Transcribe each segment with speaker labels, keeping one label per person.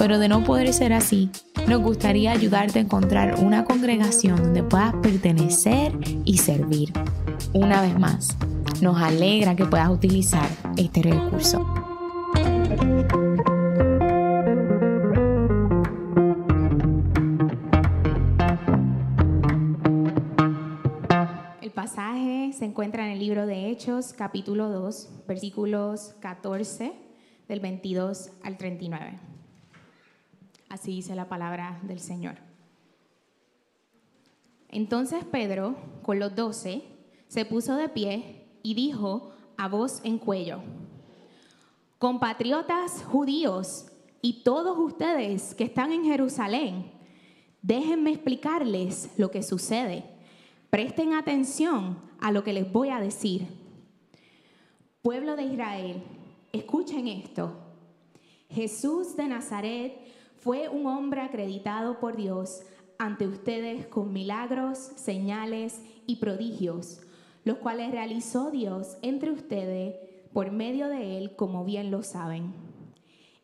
Speaker 1: pero de no poder ser así, nos gustaría ayudarte a encontrar una congregación donde puedas pertenecer y servir. Una vez más, nos alegra que puedas utilizar este recurso. El pasaje se encuentra en el libro de Hechos, capítulo 2, versículos 14 del 22 al 39. Así dice la palabra del Señor. Entonces Pedro, con los doce, se puso de pie y dijo a voz en cuello, compatriotas judíos y todos ustedes que están en Jerusalén, déjenme explicarles lo que sucede. Presten atención a lo que les voy a decir. Pueblo de Israel, escuchen esto. Jesús de Nazaret fue un hombre acreditado por Dios ante ustedes con milagros, señales y prodigios, los cuales realizó Dios entre ustedes por medio de él, como bien lo saben.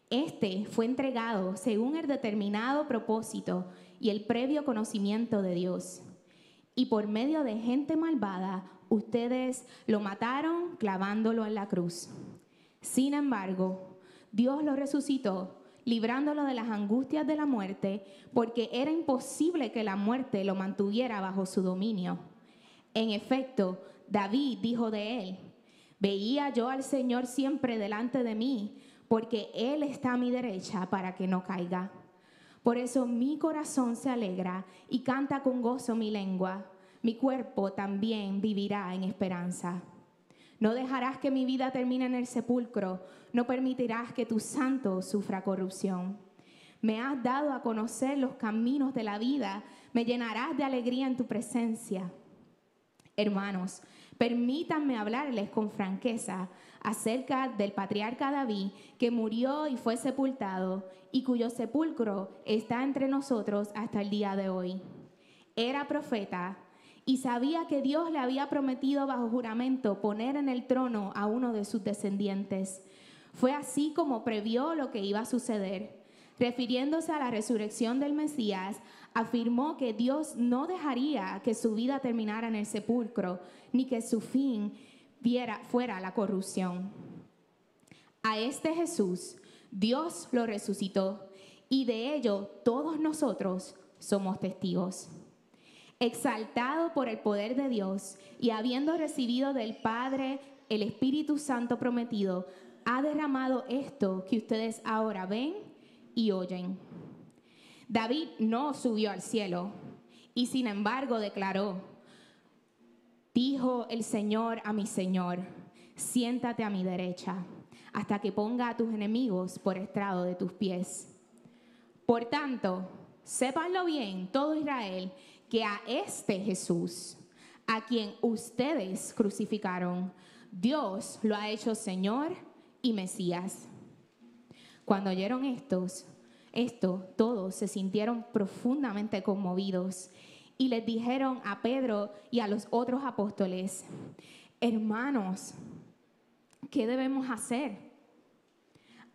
Speaker 1: Este fue entregado según el determinado propósito y el previo conocimiento de Dios. Y por medio de gente malvada, ustedes lo mataron clavándolo en la cruz. Sin embargo, Dios lo resucitó, librándolo de las angustias de la muerte, porque era imposible que la muerte lo mantuviera bajo su dominio. En efecto, David dijo de él, veía yo al Señor siempre delante de mí, porque Él está a mi derecha para que no caiga. Por eso mi corazón se alegra y canta con gozo mi lengua. Mi cuerpo también vivirá en esperanza. No dejarás que mi vida termine en el sepulcro, no permitirás que tu santo sufra corrupción. Me has dado a conocer los caminos de la vida, me llenarás de alegría en tu presencia. Hermanos, permítanme hablarles con franqueza acerca del patriarca David, que murió y fue sepultado, y cuyo sepulcro está entre nosotros hasta el día de hoy. Era profeta y sabía que Dios le había prometido bajo juramento poner en el trono a uno de sus descendientes. Fue así como previó lo que iba a suceder. Refiriéndose a la resurrección del Mesías, afirmó que Dios no dejaría que su vida terminara en el sepulcro, ni que su fin viera, fuera la corrupción. A este Jesús, Dios lo resucitó, y de ello todos nosotros somos testigos exaltado por el poder de Dios y habiendo recibido del Padre el Espíritu Santo prometido, ha derramado esto que ustedes ahora ven y oyen. David no subió al cielo y sin embargo declaró, dijo el Señor a mi Señor, siéntate a mi derecha hasta que ponga a tus enemigos por estrado de tus pies. Por tanto, sépanlo bien, todo Israel, que a este Jesús, a quien ustedes crucificaron, Dios lo ha hecho Señor y Mesías. Cuando oyeron estos, esto, todos se sintieron profundamente conmovidos y les dijeron a Pedro y a los otros apóstoles, hermanos, ¿qué debemos hacer?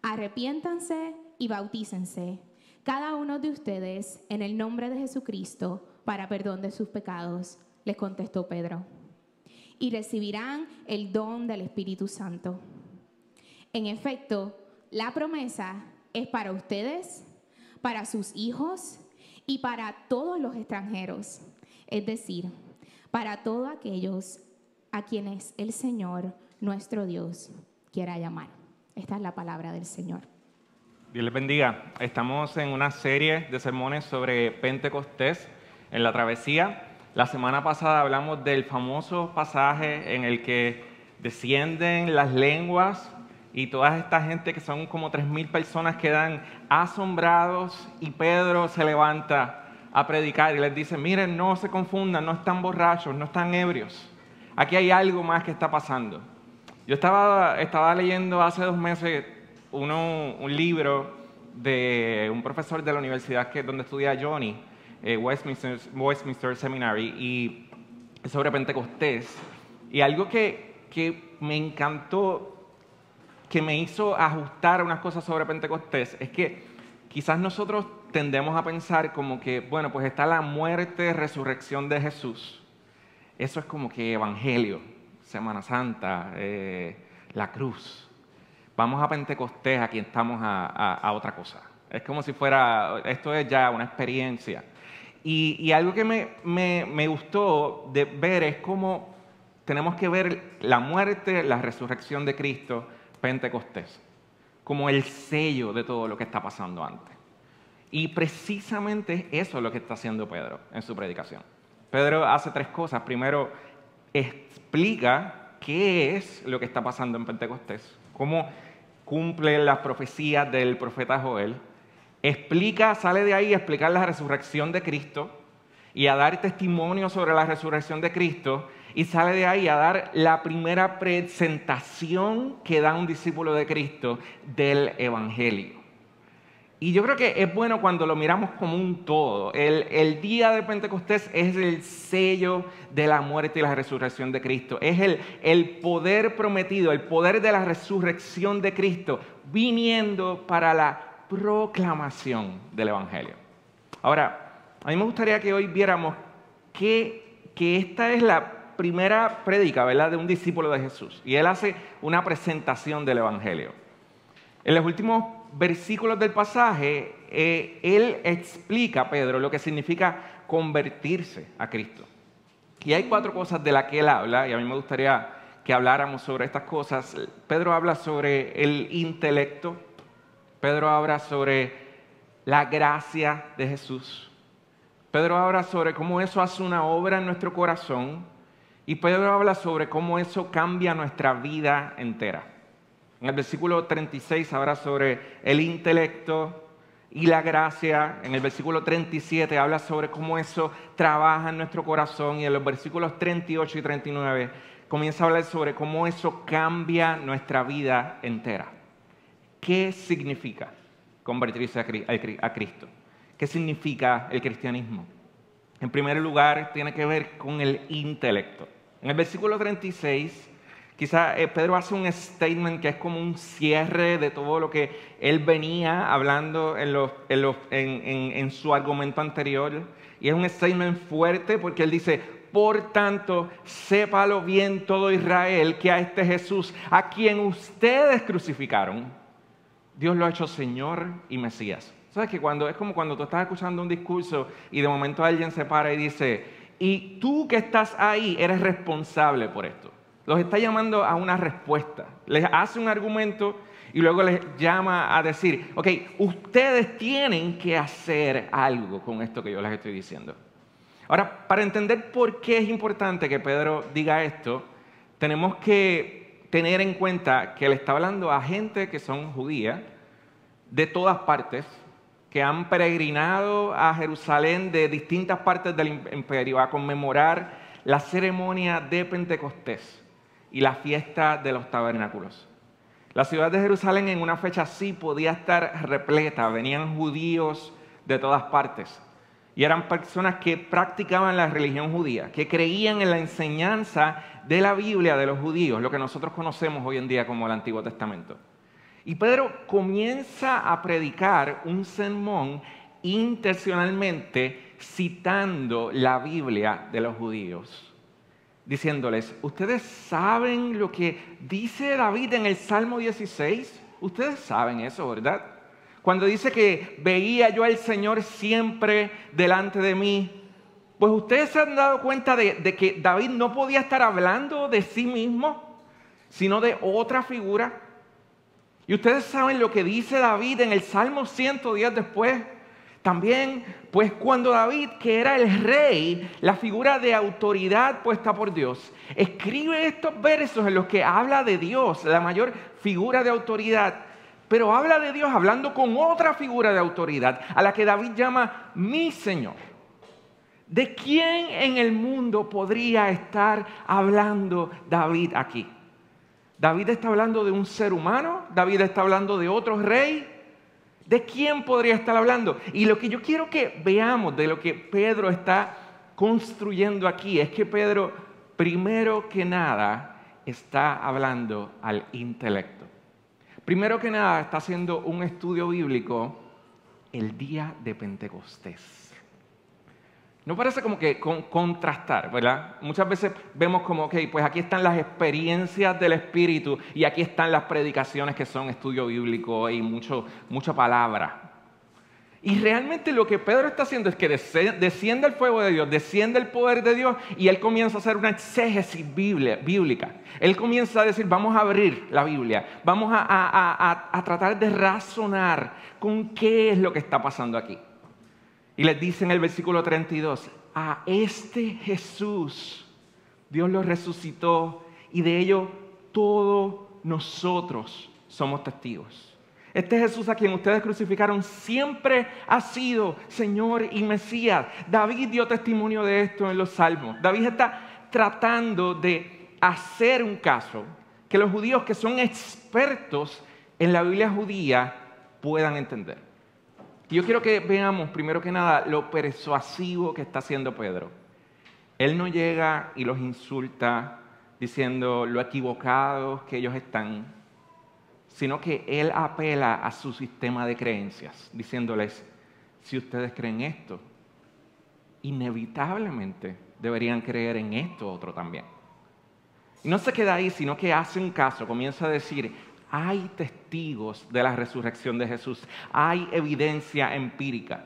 Speaker 1: Arrepiéntanse y bautícense, cada uno de ustedes, en el nombre de Jesucristo, para perdón de sus pecados, les contestó Pedro. Y recibirán el don del Espíritu Santo. En efecto, la promesa es para ustedes, para sus hijos y para todos los extranjeros, es decir, para todos aquellos a quienes el Señor, nuestro Dios, quiera llamar. Esta es la palabra del Señor.
Speaker 2: Dios les bendiga. Estamos en una serie de sermones sobre Pentecostés en la travesía. La semana pasada hablamos del famoso pasaje en el que descienden las lenguas y toda esta gente que son como 3.000 personas quedan asombrados y Pedro se levanta a predicar y les dice, miren, no se confundan, no están borrachos, no están ebrios. Aquí hay algo más que está pasando. Yo estaba, estaba leyendo hace dos meses uno, un libro de un profesor de la universidad que, donde estudia Johnny, eh, Westminster, Seminary, y sobre Pentecostés. Y algo que, que me encantó, que me hizo ajustar unas cosas sobre Pentecostés, es que quizás nosotros tendemos a pensar como que, bueno, pues está la muerte, resurrección de Jesús. Eso es como que evangelio, Semana Santa, eh, la cruz. Vamos a Pentecostés, aquí estamos a, otra cosa. Es como si fuera, esto es ya una experiencia. Y, algo que me, me, gustó de ver es cómo tenemos que ver la muerte, la resurrección de Cristo, Pentecostés, como el sello de todo lo que está pasando antes. Y precisamente eso es lo que está haciendo Pedro en su predicación. Pedro hace tres cosas. Primero, explica qué es lo que está pasando en Pentecostés, cómo cumple las profecías del profeta Joel. Explica, sale de ahí a explicar la resurrección de Cristo y a dar testimonio sobre la resurrección de Cristo y sale de ahí a dar la primera presentación que da un discípulo de Cristo del Evangelio. Y yo creo que es bueno cuando lo miramos como un todo. El, día de Pentecostés es el sello de la muerte y la resurrección de Cristo. Es el, el poder prometido, el poder de la resurrección de Cristo viniendo para la proclamación del Evangelio. Ahora, a mí me gustaría que hoy viéramos que, que esta es la primera prédica, ¿verdad?, de un discípulo de Jesús. Y él hace una presentación del Evangelio. En los últimos versículos del pasaje, eh, él explica, Pedro, lo que significa convertirse a Cristo. Y hay cuatro cosas de las que él habla, y a mí me gustaría que habláramos sobre estas cosas. Pedro habla sobre el intelecto, Pedro habla sobre la gracia de Jesús, Pedro habla sobre cómo eso hace una obra en nuestro corazón, y Pedro habla sobre cómo eso cambia nuestra vida entera. En el versículo 36 habla sobre el intelecto y la gracia. En el versículo 37 habla sobre cómo eso trabaja en nuestro corazón. Y en los versículos 38 y 39 comienza a hablar sobre cómo eso cambia nuestra vida entera. ¿Qué significa convertirse a Cristo? ¿Qué significa el cristianismo? En primer lugar, tiene que ver con el intelecto. En el versículo 36 Quizá eh, Pedro hace un statement que es como un cierre de todo lo que él venía hablando en, su argumento anterior. Y es un statement fuerte porque él dice, por tanto, sépalo bien todo Israel que a este Jesús, a quien ustedes crucificaron, Dios lo ha hecho Señor y Mesías. ¿Sabes que cuando es como cuando tú estás escuchando un discurso y de momento alguien se para y dice, y tú que estás ahí eres responsable por esto? Los está llamando a una respuesta. Les hace un argumento y luego les llama a decir, ok, ustedes tienen que hacer algo con esto que yo les estoy diciendo. Ahora, para entender por qué es importante que Pedro diga esto, tenemos que tener en cuenta que él está hablando a gente que son judías de todas partes, que han peregrinado a Jerusalén de distintas partes del imperio a conmemorar la ceremonia de Pentecostés y la fiesta de los tabernáculos. La ciudad de Jerusalén en una fecha así podía estar repleta, venían judíos de todas partes y eran personas que practicaban la religión judía, que creían en la enseñanza de la Biblia de los judíos, lo que nosotros conocemos hoy en día como el Antiguo Testamento. Y Pedro comienza a predicar un sermón intencionalmente citando la Biblia de los judíos diciéndoles, ¿ustedes saben lo que dice David en el Salmo 16? Ustedes saben eso, ¿verdad? Cuando dice que veía yo al Señor siempre delante de mí, pues ustedes se han dado cuenta de, de que David no podía estar hablando de sí mismo, sino de otra figura. Y ustedes saben lo que dice David en el Salmo 110 después. También, pues cuando David, que era el rey, la figura de autoridad puesta por Dios, escribe estos versos en los que habla de Dios, la mayor figura de autoridad, pero habla de Dios hablando con otra figura de autoridad, a la que David llama mi Señor. ¿De quién en el mundo podría estar hablando David aquí? David está hablando de un ser humano, David está hablando de otro rey. ¿De quién podría estar hablando? Y lo que yo quiero que veamos de lo que Pedro está construyendo aquí es que Pedro, primero que nada, está hablando al intelecto. Primero que nada, está haciendo un estudio bíblico el día de Pentecostés. No parece como que contrastar, ¿verdad? Muchas veces vemos como, ok, pues aquí están las experiencias del Espíritu y aquí están las predicaciones que son estudio bíblico y mucho, mucha palabra. Y realmente lo que Pedro está haciendo es que desciende el fuego de Dios, desciende el poder de Dios y él comienza a hacer una exégesis bíblica. Él comienza a decir, vamos a abrir la Biblia, vamos a tratar de razonar con qué es lo que está pasando aquí. Y les dice en el versículo 32, a este Jesús Dios lo resucitó y de ello todos nosotros somos testigos. Este Jesús a quien ustedes crucificaron siempre ha sido Señor y Mesías. David dio testimonio de esto en los Salmos. David está tratando de hacer un caso que los judíos que son expertos en la Biblia judía puedan entender. Yo quiero que veamos, primero que nada, lo persuasivo que está haciendo Pedro. Él no llega y los insulta diciendo lo equivocados que ellos están, sino que él apela a su sistema de creencias, diciéndoles, si ustedes creen esto, inevitablemente deberían creer en esto otro también. Y no se queda ahí, sino que hace un caso, comienza a decir, hay testigos de la resurrección de Jesús, hay evidencia empírica.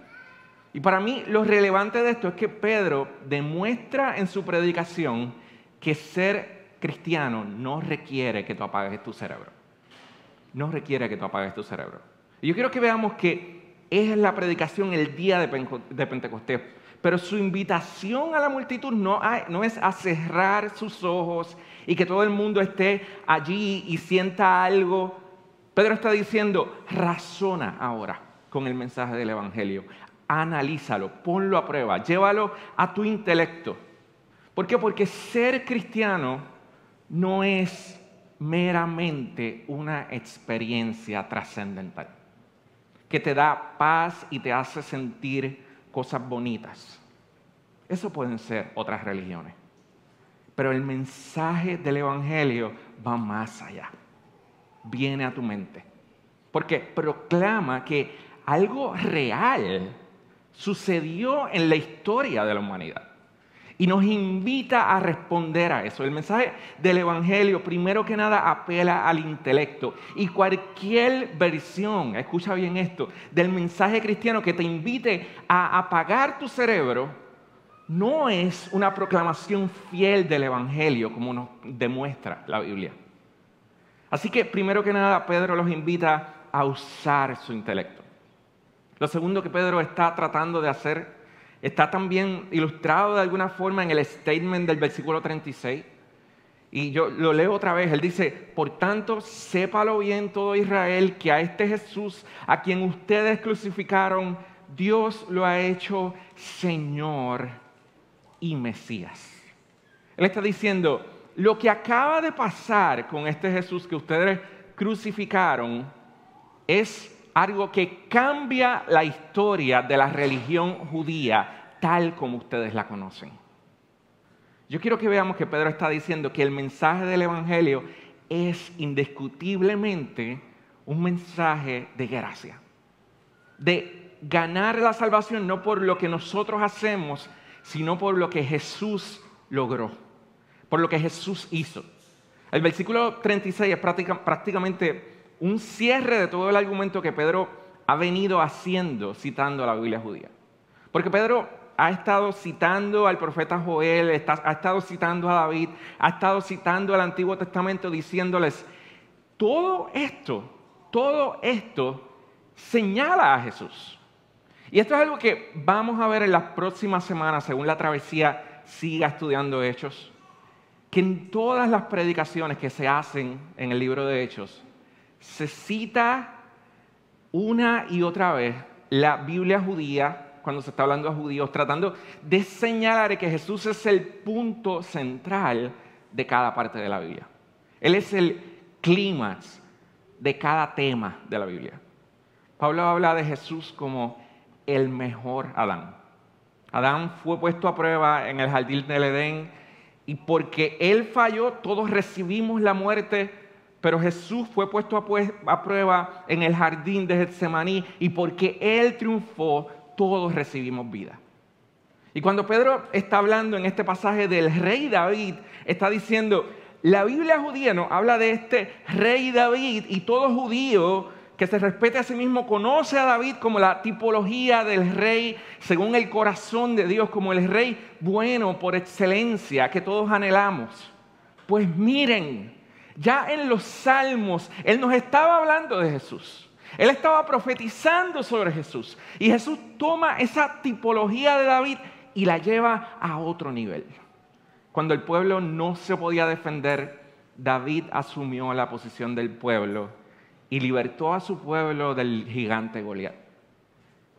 Speaker 2: Y para mí lo relevante de esto es que Pedro demuestra en su predicación que ser cristiano no requiere que tú apagues tu cerebro. No requiere que tú apagues tu cerebro. Y yo quiero que veamos que es la predicación el día de Pentecostés. Pero su invitación a la multitud no, es a cerrar sus ojos y que todo el mundo esté allí y sienta algo. Pedro está diciendo, razona ahora con el mensaje del Evangelio, analízalo, ponlo a prueba, llévalo a tu intelecto. ¿Por qué? Porque ser cristiano no es meramente una experiencia trascendental que te da paz y te hace sentir cosas bonitas. Eso pueden ser otras religiones. Pero el mensaje del Evangelio va más allá. Viene a tu mente. Porque proclama que algo real sucedió en la historia de la humanidad. Y nos invita a responder a eso. El mensaje del Evangelio, primero que nada, apela al intelecto. Y cualquier versión, escucha bien esto, del mensaje cristiano que te invite a apagar tu cerebro no es una proclamación fiel del Evangelio como nos demuestra la Biblia. Así que primero que nada Pedro los invita a usar su intelecto. Lo segundo que Pedro está tratando de hacer está también ilustrado de alguna forma en el statement del versículo 36. Y yo lo leo otra vez. Él dice, por tanto, sépalo bien todo Israel que a este Jesús, a quien ustedes crucificaron, Dios lo ha hecho Señor y Mesías. Él está diciendo, lo que acaba de pasar con este Jesús que ustedes crucificaron es algo que cambia la historia de la religión judía tal como ustedes la conocen. Yo quiero que veamos que Pedro está diciendo que el mensaje del Evangelio es indiscutiblemente un mensaje de gracia, de ganar la salvación no por lo que nosotros hacemos, sino por lo que Jesús logró, por lo que Jesús hizo. El versículo 36 es prácticamente un cierre de todo el argumento que Pedro ha venido haciendo citando a la Biblia judía. Porque Pedro ha estado citando al profeta Joel, ha estado citando a David, ha estado citando al Antiguo Testamento diciéndoles, todo esto, todo esto señala a Jesús. Y esto es algo que vamos a ver en las próximas semanas, según la travesía siga estudiando Hechos, que en todas las predicaciones que se hacen en el libro de Hechos, se cita una y otra vez la Biblia judía cuando se está hablando a judíos, tratando de señalar que Jesús es el punto central de cada parte de la Biblia. Él es el clímax de cada tema de la Biblia. Pablo habla de Jesús como el mejor Adán. Adán fue puesto a prueba en el jardín del Edén y porque él falló, todos recibimos la muerte, pero Jesús fue puesto a, prueba en el jardín de Getsemaní y porque él triunfó, todos recibimos vida. Y cuando Pedro está hablando en este pasaje del rey David, está diciendo, la Biblia judía no habla de este rey David y todo judío que se respete a sí mismo conoce a David como la tipología del rey según el corazón de Dios, como el rey bueno por excelencia que todos anhelamos. Pues miren, ya en los salmos Él nos estaba hablando de Jesús. Él estaba profetizando sobre Jesús. Y Jesús toma esa tipología de David y la lleva a otro nivel. Cuando el pueblo no se podía defender, David asumió la posición del pueblo y libertó a su pueblo del gigante Goliat.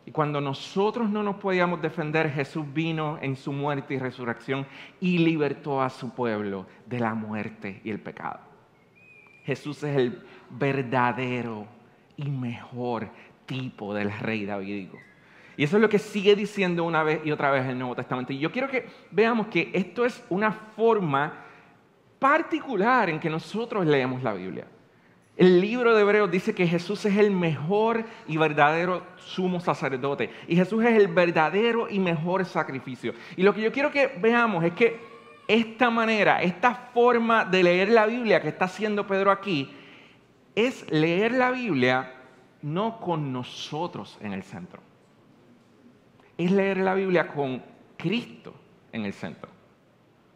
Speaker 2: Y cuando nosotros no nos podíamos defender, Jesús vino en su muerte y resurrección y libertó a su pueblo de la muerte y el pecado. Jesús es el verdadero y mejor tipo del rey davídico. Y eso es lo que sigue diciendo una vez y otra vez el Nuevo Testamento. Y yo quiero que veamos que esto es una forma particular en que nosotros leemos la Biblia. El libro de Hebreos dice que Jesús es el mejor y verdadero sumo sacerdote. Y Jesús es el verdadero y mejor sacrificio. Y lo que yo quiero que veamos es que esta manera, esta forma de leer la Biblia que está haciendo Pedro aquí, es leer la Biblia no con nosotros en el centro es leer la Biblia con Cristo en el centro.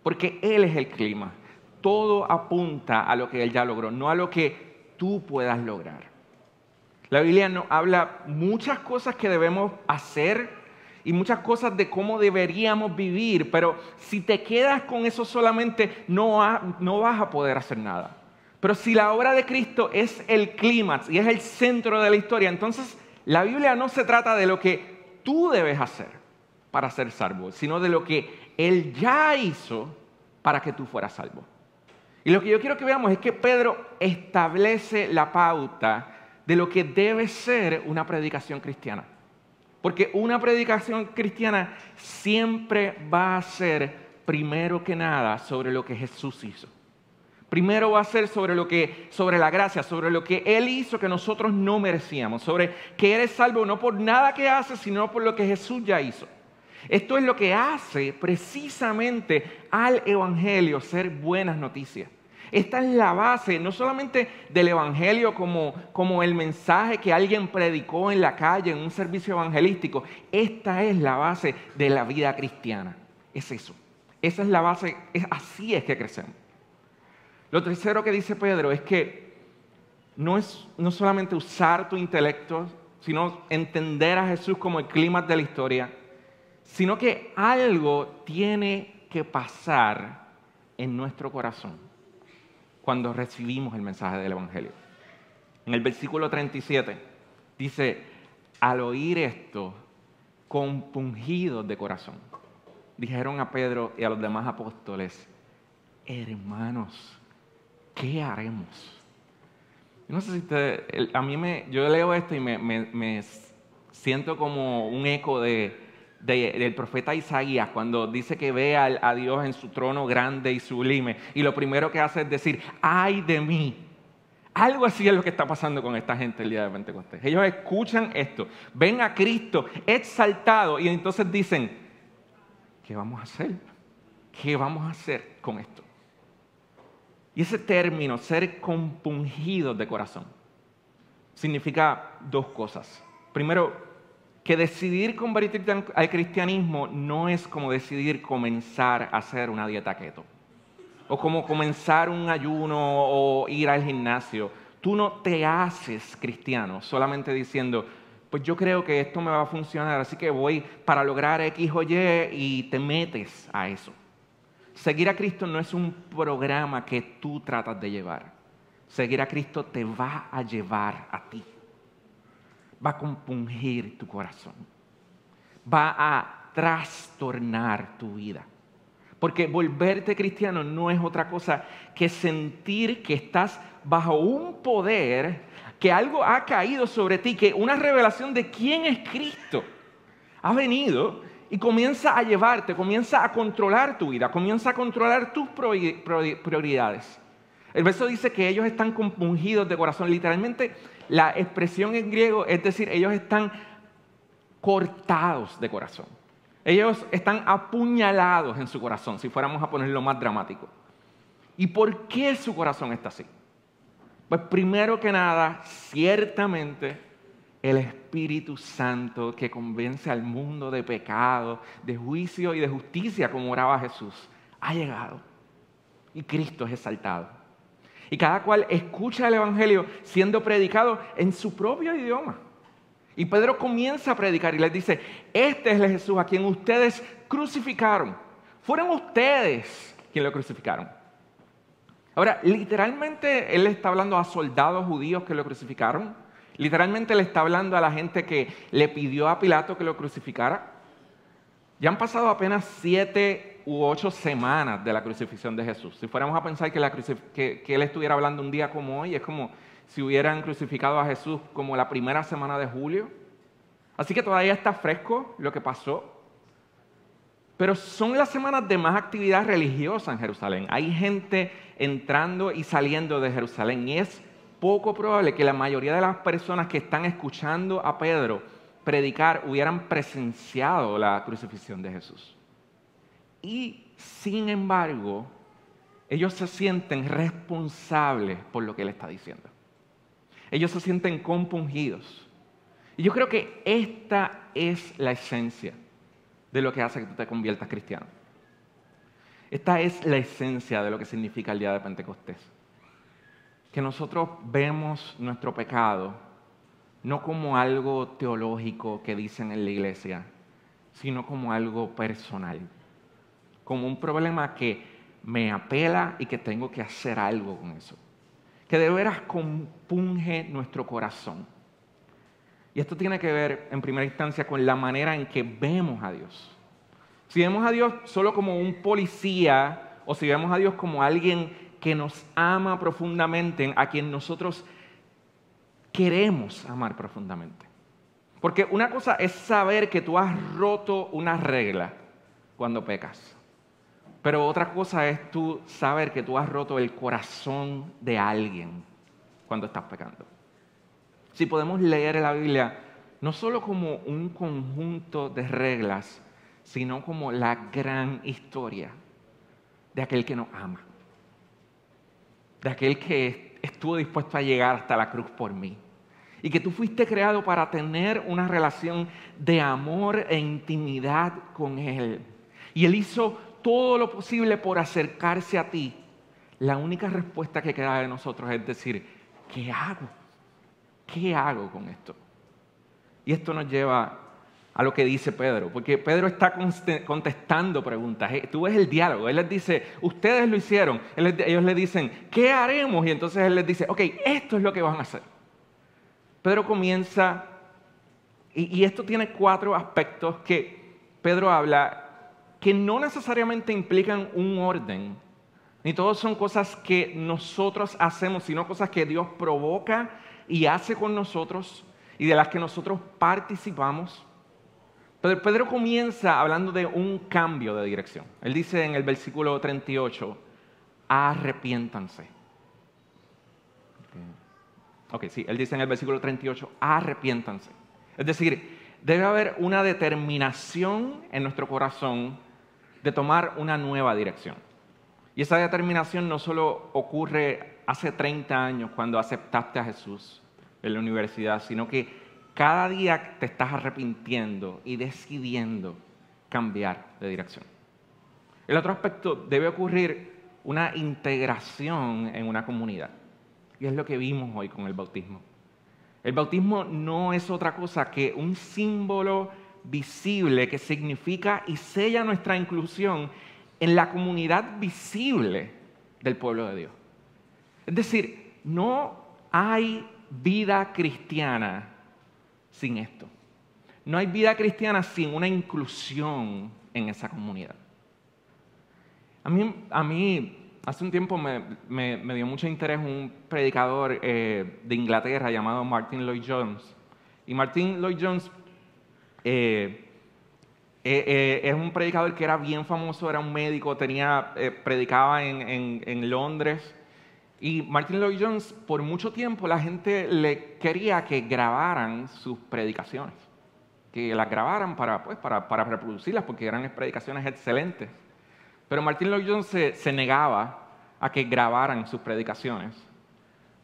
Speaker 2: Porque Él es el clima. Todo apunta a lo que Él ya logró, no a lo que tú puedas lograr. La Biblia nos habla muchas cosas que debemos hacer y muchas cosas de cómo deberíamos vivir, pero si te quedas con eso solamente no, no vas a poder hacer nada. Pero si la obra de Cristo es el clímax y es el centro de la historia, entonces la Biblia no se trata de lo que tú debes hacer para ser salvo, sino de lo que Él ya hizo para que tú fueras salvo. Y lo que yo quiero que veamos es que Pedro establece la pauta de lo que debe ser una predicación cristiana. Porque una predicación cristiana siempre va a ser, primero que nada, sobre lo que Jesús hizo. Primero va a ser sobre lo que, sobre la gracia, sobre lo que Él hizo que nosotros no merecíamos, sobre que eres salvo no por nada que haces, sino por lo que Jesús ya hizo. Esto es lo que hace precisamente al Evangelio ser buenas noticias. Esta es la base no solamente del Evangelio como, el mensaje que alguien predicó en la calle, en un servicio evangelístico. Esta es la base de la vida cristiana. Es eso. Esa es la base, así es que crecemos. Lo tercero que dice Pedro es que no es no solamente usar tu intelecto, sino entender a Jesús como el clima de la historia, sino que algo tiene que pasar en nuestro corazón cuando recibimos el mensaje del Evangelio. En el versículo 37 dice, al oír esto, compungidos de corazón, dijeron a Pedro y a los demás apóstoles, hermanos, ¿qué haremos? no sé si usted, a mí me, yo leo esto y me, siento como un eco de, del profeta Isaías cuando dice que ve a, a, Dios en su trono grande y sublime y lo primero que hace es decir, ay de mí. Algo así es lo que está pasando con esta gente el día de Pentecostés. Ellos escuchan esto, ven a Cristo exaltado y entonces dicen, ¿qué vamos a hacer? ¿Qué vamos a hacer con esto? Y ese término, ser compungidos de corazón, significa dos cosas. Primero, que decidir convertirte al cristianismo no es como decidir comenzar a hacer una dieta keto. O como comenzar un ayuno o ir al gimnasio. Tú no te haces cristiano solamente diciendo, pues yo creo que esto me va a funcionar, así que voy para lograr X o Y y te metes a eso. Seguir a Cristo no es un programa que tú tratas de llevar. Seguir a Cristo te va a llevar a ti. Va a compungir tu corazón. va a trastornar tu vida. Porque volverte cristiano no es otra cosa que sentir que estás bajo un poder, que algo ha caído sobre ti, que una revelación de quién es Cristo ha venido y comienza a llevarte, comienza a controlar tu vida, comienza a controlar tus prioridades. El verso dice que ellos están compungidos de corazón. Literalmente, la expresión en griego es decir, ellos están cortados de corazón. Ellos están apuñalados en su corazón, si fuéramos a ponerlo más dramático. ¿Y por qué su corazón está así? Pues primero que nada, ciertamente el Espíritu Santo que convence al mundo de pecado, de juicio y de justicia, como oraba Jesús, ha llegado. Y Cristo es exaltado. Y cada cual escucha el Evangelio siendo predicado en su propio idioma. Y Pedro comienza a predicar y les dice, este es el Jesús a quien ustedes crucificaron. Fueron ustedes quienes lo crucificaron. Ahora, literalmente él está hablando a soldados judíos que lo crucificaron Literalmente le está hablando a la gente que le pidió a Pilato que lo crucificara. Ya han pasado apenas siete u ocho semanas de la crucifixión de Jesús. Si fuéramos a pensar que, que, él estuviera hablando un día como hoy, es como si hubieran crucificado a Jesús como la primera semana de julio. Así que todavía está fresco lo que pasó. Pero son las semanas de más actividad religiosa en Jerusalén. Hay gente entrando y saliendo de Jerusalén y es poco probable que la mayoría de las personas que están escuchando a Pedro predicar hubieran presenciado la crucifixión de Jesús. Y sin embargo, ellos se sienten responsables por lo que él está diciendo. Ellos se sienten compungidos. Y yo creo que esta es la esencia de lo que hace que tú te conviertas cristiano. Esta es la esencia de lo que significa el día de Pentecostés que nosotros vemos nuestro pecado no como algo teológico que dicen en la iglesia, sino como algo personal, como un problema que me apela y que tengo que hacer algo con eso, que de veras compunge nuestro corazón. Y esto tiene que ver en primera instancia con la manera en que vemos a Dios. Si vemos a Dios solo como un policía o si vemos a Dios como alguien que nos ama profundamente, a quien nosotros queremos amar profundamente. Porque una cosa es saber que tú has roto una regla cuando pecas. Pero otra cosa es tú saber que tú has roto el corazón de alguien cuando estás pecando. Si podemos leer la Biblia no solo como un conjunto de reglas, sino como la gran historia de aquel que nos ama de aquel que estuvo dispuesto a llegar hasta la cruz por mí. Y que tú fuiste creado para tener una relación de amor e intimidad con Él. Y Él hizo todo lo posible por acercarse a ti. La única respuesta que queda de nosotros es decir, ¿qué hago? ¿Qué hago con esto? Y esto nos lleva a lo que dice Pedro, porque Pedro está contestando preguntas. Eh, tú ves el diálogo, él les dice, ustedes lo hicieron, ellos le dicen, ¿qué haremos? Y entonces él les dice, ok, esto es lo que van a hacer. Pedro comienza, y, y esto tiene cuatro aspectos que Pedro habla, que no necesariamente implican un orden, ni todos son cosas que nosotros hacemos, sino cosas que Dios provoca y hace con nosotros y de las que nosotros participamos. Pero Pedro comienza hablando de un cambio de dirección. Él dice en el versículo 38, arrepiéntanse. Ok, sí, él dice en el versículo 38, arrepiéntanse. Es decir, debe haber una determinación en nuestro corazón de tomar una nueva dirección. Y esa determinación no solo ocurre hace 30 años cuando aceptaste a Jesús en la universidad, sino que cada día te estás arrepintiendo y decidiendo cambiar de dirección. El otro aspecto debe ocurrir una integración en una comunidad. Y es lo que vimos hoy con el bautismo. El bautismo no es otra cosa que un símbolo visible que significa y sella nuestra inclusión en la comunidad visible del pueblo de Dios. Es decir, no hay vida cristiana sin esto. No hay vida cristiana sin una inclusión en esa comunidad. A mí, a mí hace un tiempo me, dio mucho interés un predicador eh, de Inglaterra llamado Martin Lloyd Jones. Y Martin Lloyd Jones eh, eh, es un predicador que era bien famoso, era un médico, tenía, predicaba en, en Londres. Y Martin Lloyd Jones, por mucho tiempo, la gente le quería que grabaran sus predicaciones, que las grabaran para, pues, para, para reproducirlas, porque eran predicaciones excelentes. Pero Martin Lloyd Jones se, negaba a que grabaran sus predicaciones,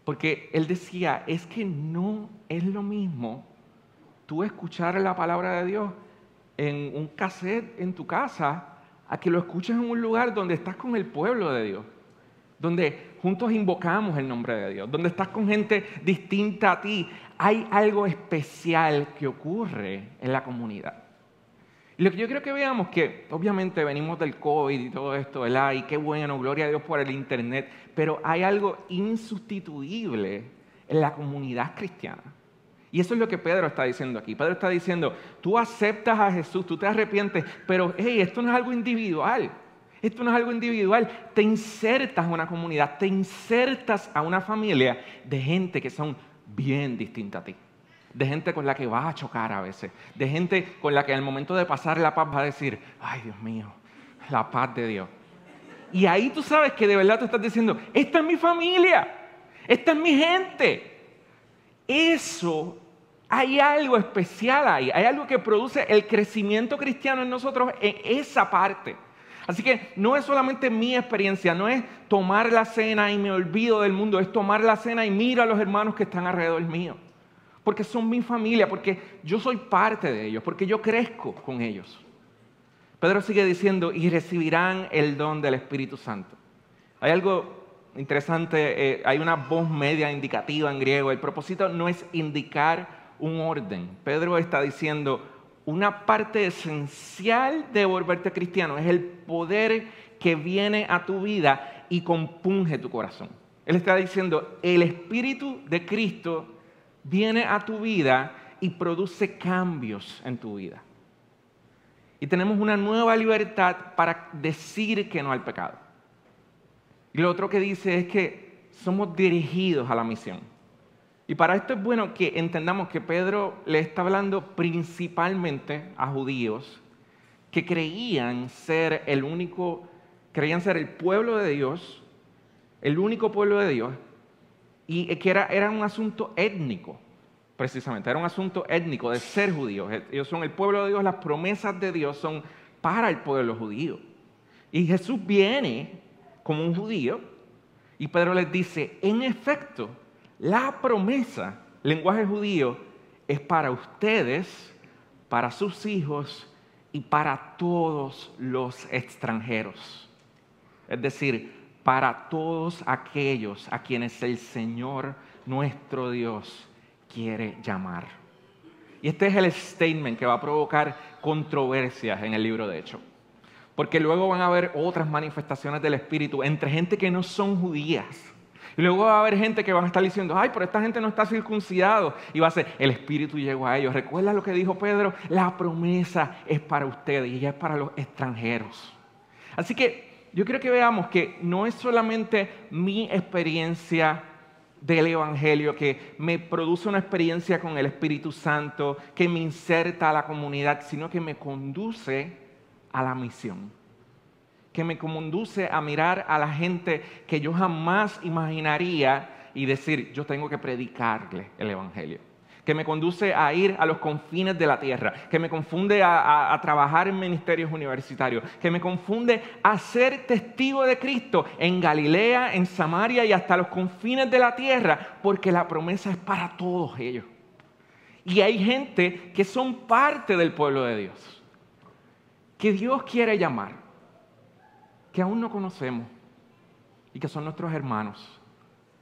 Speaker 2: porque él decía, es que no es lo mismo tú escuchar la palabra de Dios en un cassette en tu casa a que lo escuches en un lugar donde estás con el pueblo de Dios, donde juntos invocamos el nombre de Dios, donde estás con gente distinta a ti. Hay algo especial que ocurre en la comunidad. Y lo que yo quiero que veamos que obviamente venimos del COVID y todo esto, ¿verdad? Y qué bueno, gloria a Dios por el Internet, pero hay algo insustituible en la comunidad cristiana. Y eso es lo que Pedro está diciendo aquí. Pedro está diciendo, tú aceptas a Jesús, tú te arrepientes, pero hey, esto no es algo individual. Esto no es algo individual. Te insertas a una comunidad, te insertas a una familia de gente que son bien distinta a ti de gente con la que vas a chocar a veces, de gente con la que el momento de pasar la paz va a decir, ay Dios mío, la paz de Dios. Y ahí tú sabes que de verdad tú estás diciendo, esta es mi familia, esta es mi gente. Eso, hay algo especial ahí, hay algo que produce el crecimiento cristiano en nosotros en esa parte. Así que no es solamente mi experiencia, no es tomar la cena y me olvido del mundo, es tomar la cena y mira a los hermanos que están alrededor mío porque son mi familia, porque yo soy parte de ellos, porque yo crezco con ellos. Pedro sigue diciendo, y recibirán el don del Espíritu Santo. Hay algo interesante, eh, hay una voz media indicativa en griego. El propósito no es indicar un orden. Pedro está diciendo, una parte esencial de volverte cristiano es el poder que viene a tu vida y compunge tu corazón. Él está diciendo, el Espíritu de Cristo viene a tu vida y produce cambios en tu vida. Y tenemos una nueva libertad para decir que no al pecado. Y lo otro que dice es que somos dirigidos a la misión. Y para esto es bueno que entendamos que Pedro le está hablando principalmente a judíos que creían ser el único, creían ser el pueblo de Dios, el único pueblo de Dios, y que era, era un asunto étnico, precisamente, era un asunto étnico de ser judíos. Ellos son el pueblo de Dios, las promesas de Dios son para el pueblo judío. Y Jesús viene como un judío y Pedro les dice, en efecto, la promesa, lenguaje judío, es para ustedes, para sus hijos y para todos los extranjeros. Es decir, para todos aquellos a quienes el Señor nuestro Dios quiere llamar. Y este es el statement que va a provocar controversias en el libro de Hechos. Porque luego van a haber otras manifestaciones del Espíritu entre gente que no son judías. Y luego va a haber gente que van a estar diciendo, ay, pero esta gente no está circuncidado. Y va a ser, el Espíritu llegó a ellos. ¿Recuerda lo que dijo Pedro? La promesa es para ustedes y ella es para los extranjeros. Así que yo quiero que veamos que no es solamente mi experiencia del Evangelio que me produce una experiencia con el Espíritu Santo, que me inserta a la comunidad, sino que me conduce a la misión, que me conduce a mirar a la gente que yo jamás imaginaría y decir, yo tengo que predicarle el Evangelio que me conduce a ir a los confines de la tierra, que me confunde a, trabajar en ministerios universitarios, que me confunde a ser testigo de Cristo en Galilea, en Samaria y hasta los confines de la tierra, porque la promesa es para todos ellos. Y hay gente que son parte del pueblo de Dios, que Dios quiere llamar, que aún no conocemos y que son nuestros hermanos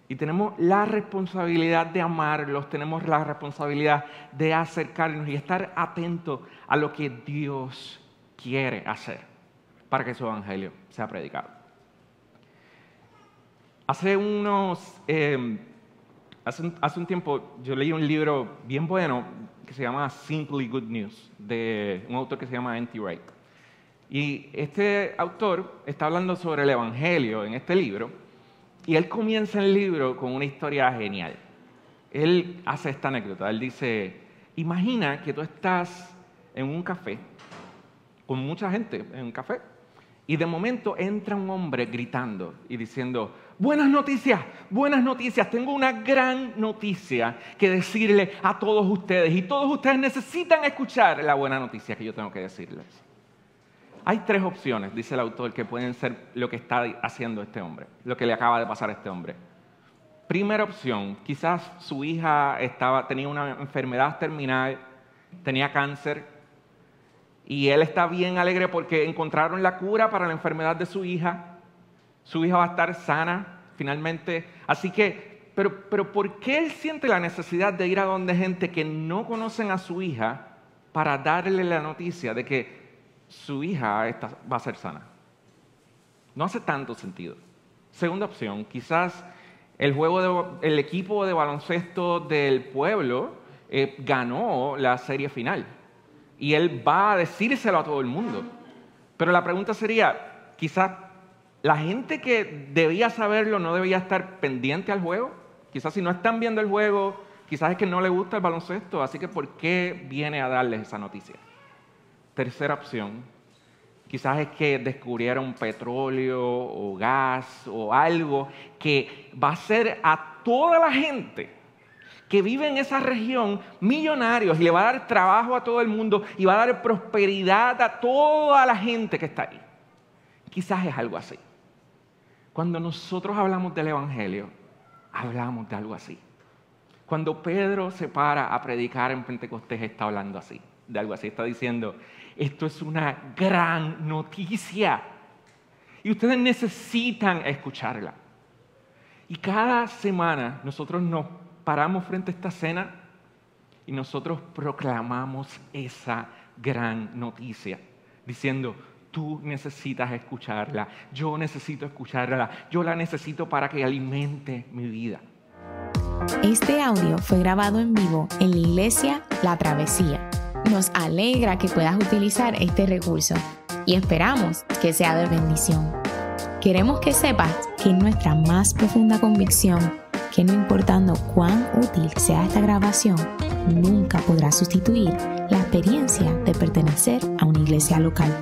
Speaker 2: y tenemos la responsabilidad de amarlos, tenemos la responsabilidad de acercarnos y estar atentos a lo que Dios quiere hacer para que su evangelio sea predicado. Hace unos, em, hace un, hace un tiempo yo leí un libro bien bueno que se llama Simply Good News, de un autor que se llama N.T. Wright. Y este autor está hablando sobre el Evangelio en este libro, y él comienza el libro con una historia genial. Él hace esta anécdota, él dice, imagina que tú estás en un café, con mucha gente en un café, y de momento entra un hombre gritando y diciendo, buenas noticias, buenas noticias, tengo una gran noticia que decirle a todos ustedes y todos ustedes necesitan escuchar la buena noticia que yo tengo que decirles. Hay tres opciones, dice el autor, que pueden ser lo que está haciendo este hombre, lo que le acaba de pasar a este hombre. Primera opción, quizás su hija tenía una enfermedad terminal, tenía cáncer, y él está bien alegre porque encontraron la cura para la enfermedad de su hija. Su hija va a estar sana finalmente. Así que, pero, pero ¿por qué él siente la necesidad de ir a donde gente que no conocen a su hija para darle la noticia de que su hija va a ser sana? No hace tanto sentido. Segunda opción, quizás el, juego el equipo de baloncesto del pueblo eh, ganó la serie final y él va a decírselo a todo el mundo. Pero la pregunta sería, quizás la gente que debía saberlo no debía estar pendiente al juego. Quizás si no están viendo el juego, quizás es que no le gusta el baloncesto, así que ¿por qué viene a darles esa noticia? Tercera opción, quizás es que descubrieron petróleo o gas o algo que va a hacer a toda la gente que vive en esa región millonarios y le va a dar trabajo a todo el mundo y va a dar prosperidad a toda la gente que está ahí. Quizás es algo así. Cuando nosotros hablamos del Evangelio, hablamos de algo así. Cuando Pedro se para a predicar en Pentecostés, está hablando así, de algo así. Está diciendo, esto es una gran noticia. Y ustedes necesitan escucharla. Y cada semana nosotros nos paramos frente a esta cena y nosotros proclamamos esa gran noticia, diciendo, tú necesitas escucharla, yo necesito escucharla, yo la necesito para que alimente mi vida.
Speaker 3: Este audio fue grabado en vivo en la iglesia La Travesía. Nos alegra que puedas utilizar este recurso y esperamos que sea de bendición. Queremos que sepas que nuestra más profunda convicción que no importando cuán útil sea esta grabación, nunca podrá sustituir la experiencia de pertenecer a una iglesia local.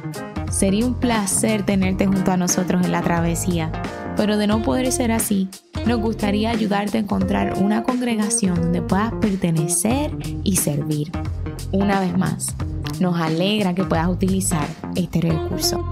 Speaker 3: Sería un placer tenerte junto a nosotros en la travesía, pero de no poder ser así, nos gustaría ayudarte a encontrar una congregación donde puedas pertenecer y servir. Una vez más, nos alegra que puedas utilizar este recurso.